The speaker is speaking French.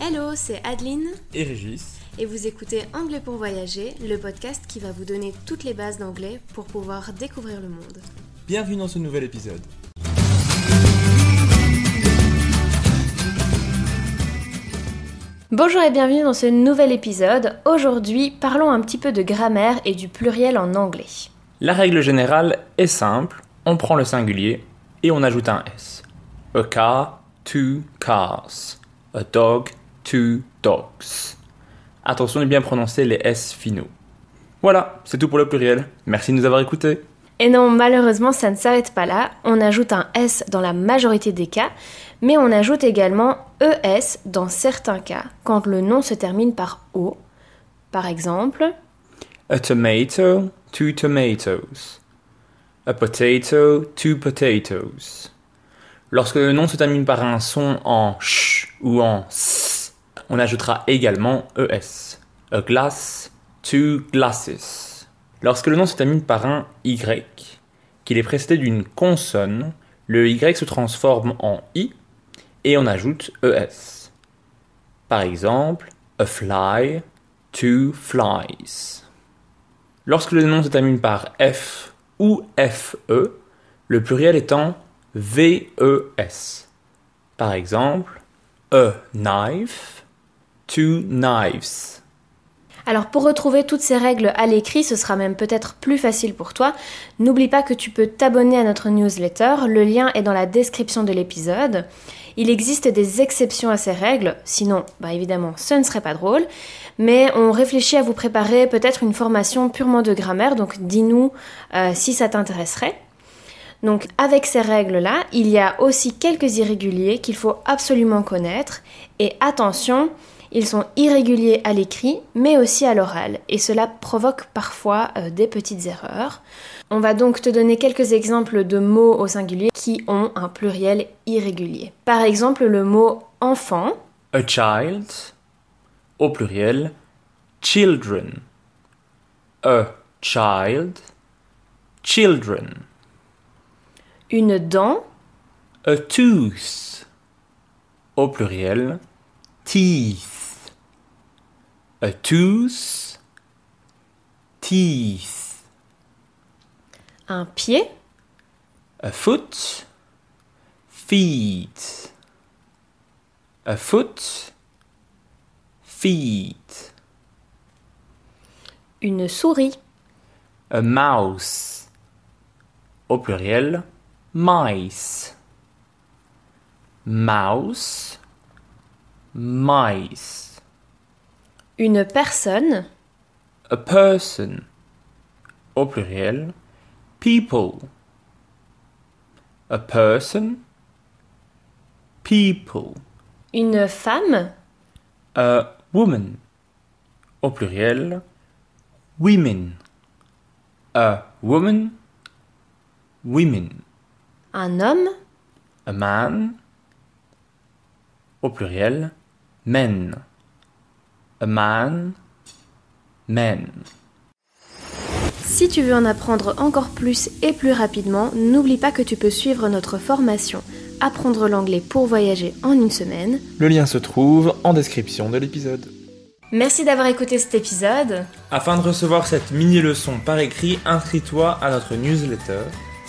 Hello, c'est Adeline et Régis. Et vous écoutez Anglais pour voyager, le podcast qui va vous donner toutes les bases d'anglais pour pouvoir découvrir le monde. Bienvenue dans ce nouvel épisode. Bonjour et bienvenue dans ce nouvel épisode. Aujourd'hui, parlons un petit peu de grammaire et du pluriel en anglais. La règle générale est simple, on prend le singulier et on ajoute un S. A car, two cars. A dog, two dogs. Attention de bien prononcer les S finaux. Voilà, c'est tout pour le pluriel. Merci de nous avoir écoutés. Et non, malheureusement, ça ne s'arrête pas là. On ajoute un S dans la majorité des cas, mais on ajoute également ES dans certains cas, quand le nom se termine par O. Par exemple, A tomato, two tomatoes. A potato, two potatoes. Lorsque le nom se termine par un son en ch ou en s, on ajoutera également ES. A glass, two glasses. Lorsque le nom se termine par un Y, qu'il est précédé d'une consonne, le Y se transforme en I et on ajoute ES. Par exemple, a fly, two flies. Lorsque le nom se termine par F ou FE, le pluriel étant VES. Par exemple, a knife, two knives. Alors pour retrouver toutes ces règles à l'écrit, ce sera même peut-être plus facile pour toi. N'oublie pas que tu peux t'abonner à notre newsletter, le lien est dans la description de l'épisode. Il existe des exceptions à ces règles, sinon, bah évidemment, ce ne serait pas drôle, mais on réfléchit à vous préparer peut-être une formation purement de grammaire, donc dis-nous euh, si ça t'intéresserait. Donc avec ces règles-là, il y a aussi quelques irréguliers qu'il faut absolument connaître. Et attention, ils sont irréguliers à l'écrit, mais aussi à l'oral, et cela provoque parfois euh, des petites erreurs. On va donc te donner quelques exemples de mots au singulier qui ont un pluriel irrégulier. Par exemple, le mot enfant. A child, au pluriel, children. A child, children. Une dent. A tooth. Au pluriel, teeth. A tooth, teeth. Un pied. A foot, feet. A foot, feet. Une souris. A mouse. Au pluriel, mice. Mouse, mice. Une personne. A person. Au pluriel, people. A person, people. Une femme. A woman. Au pluriel, women. A woman, women. Un homme. A man. Au pluriel, men. A man, men. Si tu veux en apprendre encore plus et plus rapidement, n'oublie pas que tu peux suivre notre formation Apprendre l'anglais pour voyager en une semaine. Le lien se trouve en description de l'épisode. Merci d'avoir écouté cet épisode. Afin de recevoir cette mini-leçon par écrit, inscris-toi à notre newsletter.